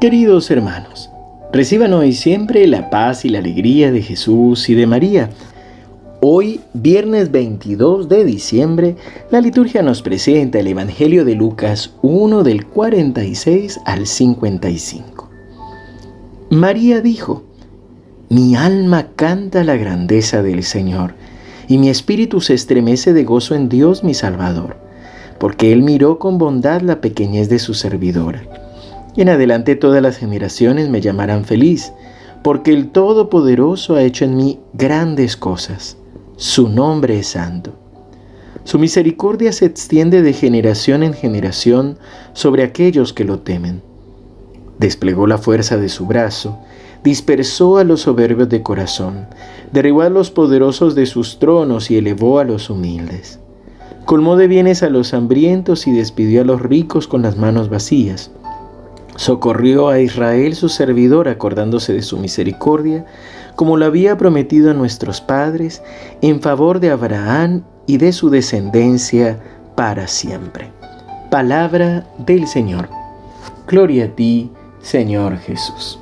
Queridos hermanos, reciban hoy siempre la paz y la alegría de Jesús y de María. Hoy, viernes 22 de diciembre, la liturgia nos presenta el Evangelio de Lucas 1 del 46 al 55. María dijo, Mi alma canta la grandeza del Señor, y mi espíritu se estremece de gozo en Dios mi Salvador, porque Él miró con bondad la pequeñez de su servidora y en adelante todas las generaciones me llamarán feliz, porque el Todopoderoso ha hecho en mí grandes cosas. Su nombre es santo. Su misericordia se extiende de generación en generación sobre aquellos que lo temen. Desplegó la fuerza de su brazo, dispersó a los soberbios de corazón, derribó a los poderosos de sus tronos y elevó a los humildes. Colmó de bienes a los hambrientos y despidió a los ricos con las manos vacías. Socorrió a Israel su servidor acordándose de su misericordia, como lo había prometido a nuestros padres, en favor de Abraham y de su descendencia para siempre. Palabra del Señor. Gloria a ti, Señor Jesús.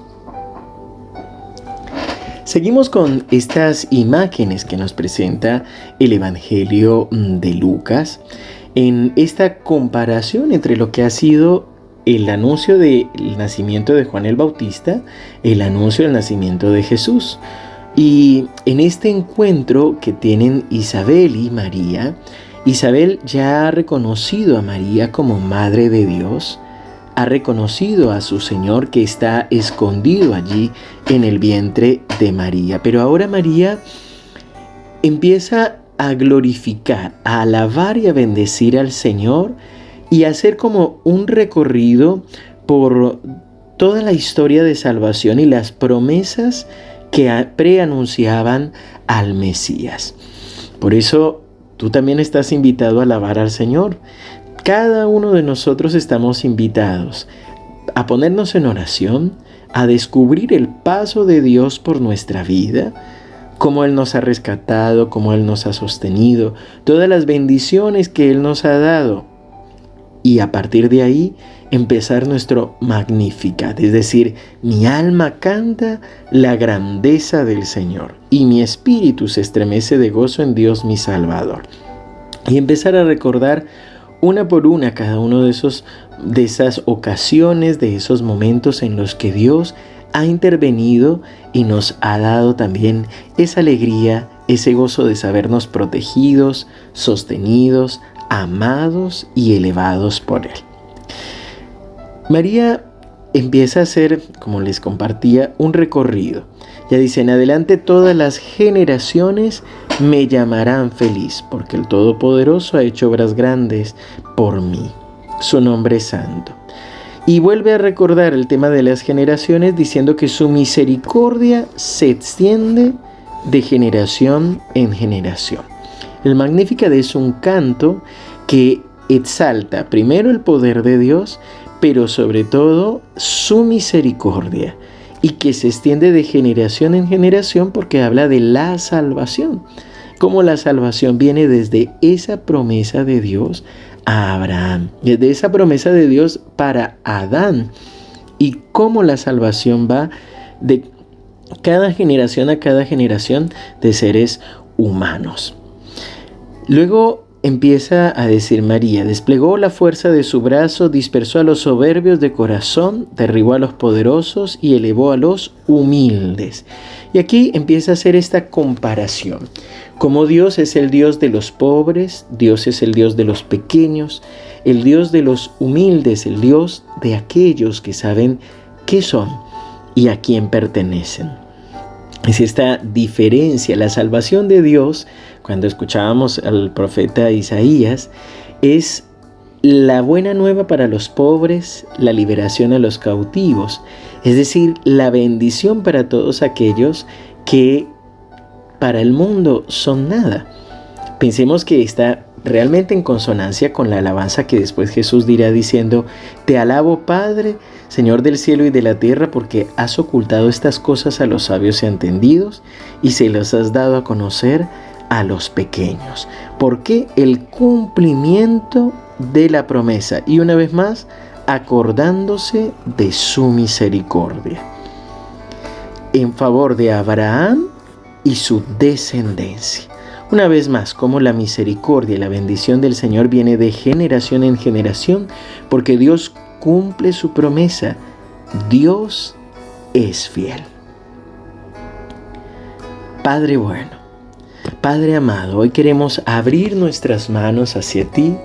Seguimos con estas imágenes que nos presenta el Evangelio de Lucas en esta comparación entre lo que ha sido el anuncio del nacimiento de Juan el Bautista, el anuncio del nacimiento de Jesús. Y en este encuentro que tienen Isabel y María, Isabel ya ha reconocido a María como Madre de Dios, ha reconocido a su Señor que está escondido allí en el vientre de María. Pero ahora María empieza a glorificar, a alabar y a bendecir al Señor y hacer como un recorrido por toda la historia de salvación y las promesas que preanunciaban al Mesías. Por eso tú también estás invitado a alabar al Señor. Cada uno de nosotros estamos invitados a ponernos en oración, a descubrir el paso de Dios por nuestra vida, cómo Él nos ha rescatado, cómo Él nos ha sostenido, todas las bendiciones que Él nos ha dado y a partir de ahí empezar nuestro Magnificat, es decir, mi alma canta la grandeza del Señor y mi espíritu se estremece de gozo en Dios mi Salvador. Y empezar a recordar una por una cada uno de esos de esas ocasiones, de esos momentos en los que Dios ha intervenido y nos ha dado también esa alegría, ese gozo de sabernos protegidos, sostenidos, amados y elevados por Él. María empieza a hacer, como les compartía, un recorrido. Ya dice, en adelante todas las generaciones me llamarán feliz, porque el Todopoderoso ha hecho obras grandes por mí. Su nombre es santo. Y vuelve a recordar el tema de las generaciones diciendo que su misericordia se extiende de generación en generación. El Magnificat es un canto que exalta primero el poder de Dios, pero sobre todo su misericordia y que se extiende de generación en generación porque habla de la salvación. Como la salvación viene desde esa promesa de Dios a Abraham, desde esa promesa de Dios para Adán y cómo la salvación va de cada generación a cada generación de seres humanos. Luego empieza a decir María, desplegó la fuerza de su brazo, dispersó a los soberbios de corazón, derribó a los poderosos y elevó a los humildes. Y aquí empieza a hacer esta comparación. Como Dios es el Dios de los pobres, Dios es el Dios de los pequeños, el Dios de los humildes, el Dios de aquellos que saben qué son y a quién pertenecen. Es esta diferencia, la salvación de Dios cuando escuchábamos al profeta Isaías, es la buena nueva para los pobres, la liberación a los cautivos, es decir, la bendición para todos aquellos que para el mundo son nada. Pensemos que está realmente en consonancia con la alabanza que después Jesús dirá diciendo, Te alabo Padre, Señor del cielo y de la tierra, porque has ocultado estas cosas a los sabios y entendidos y se las has dado a conocer a los pequeños. porque El cumplimiento de la promesa. Y una vez más, acordándose de su misericordia, en favor de Abraham y su descendencia. Una vez más, como la misericordia y la bendición del Señor viene de generación en generación, porque Dios cumple su promesa. Dios es fiel. Padre bueno, Padre amado, hoy queremos abrir nuestras manos hacia ti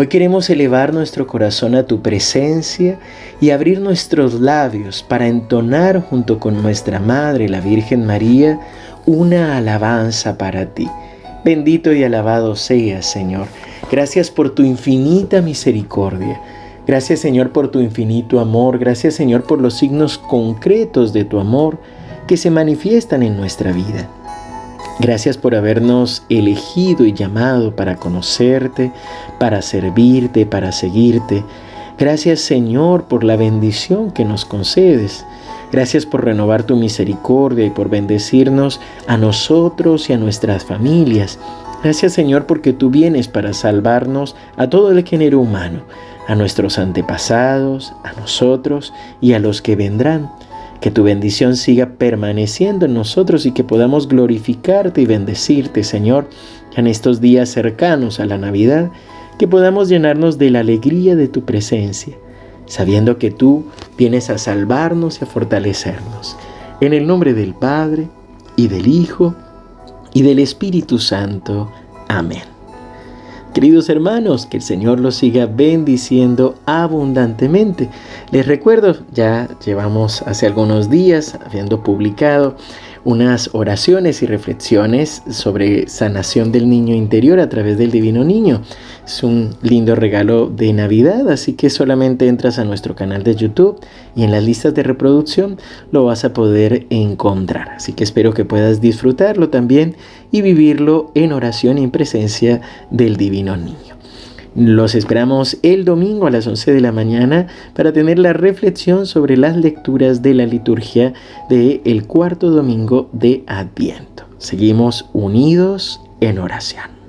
Hoy queremos elevar nuestro corazón a tu presencia y abrir nuestros labios para entonar junto con nuestra Madre, la Virgen María, una alabanza para ti. Bendito y alabado seas, Señor. Gracias por tu infinita misericordia. Gracias, Señor, por tu infinito amor. Gracias, Señor, por los signos concretos de tu amor que se manifiestan en nuestra vida. Gracias por habernos elegido y llamado para conocerte, para servirte, para seguirte. Gracias Señor por la bendición que nos concedes. Gracias por renovar tu misericordia y por bendecirnos a nosotros y a nuestras familias. Gracias Señor porque tú vienes para salvarnos a todo el género humano, a nuestros antepasados, a nosotros y a los que vendrán. Que tu bendición siga permaneciendo en nosotros y que podamos glorificarte y bendecirte, Señor, en estos días cercanos a la Navidad, que podamos llenarnos de la alegría de tu presencia, sabiendo que tú vienes a salvarnos y a fortalecernos. En el nombre del Padre, y del Hijo, y del Espíritu Santo. Amén. Queridos hermanos, que el Señor los siga bendiciendo abundantemente. Les recuerdo, ya llevamos hace algunos días habiendo publicado unas oraciones y reflexiones sobre sanación del niño interior a través del divino niño. Es un lindo regalo de Navidad, así que solamente entras a nuestro canal de YouTube y en las listas de reproducción lo vas a poder encontrar. Así que espero que puedas disfrutarlo también y vivirlo en oración y en presencia del divino niño. Los esperamos el domingo a las 11 de la mañana para tener la reflexión sobre las lecturas de la liturgia del el cuarto domingo de Adviento. Seguimos unidos en oración.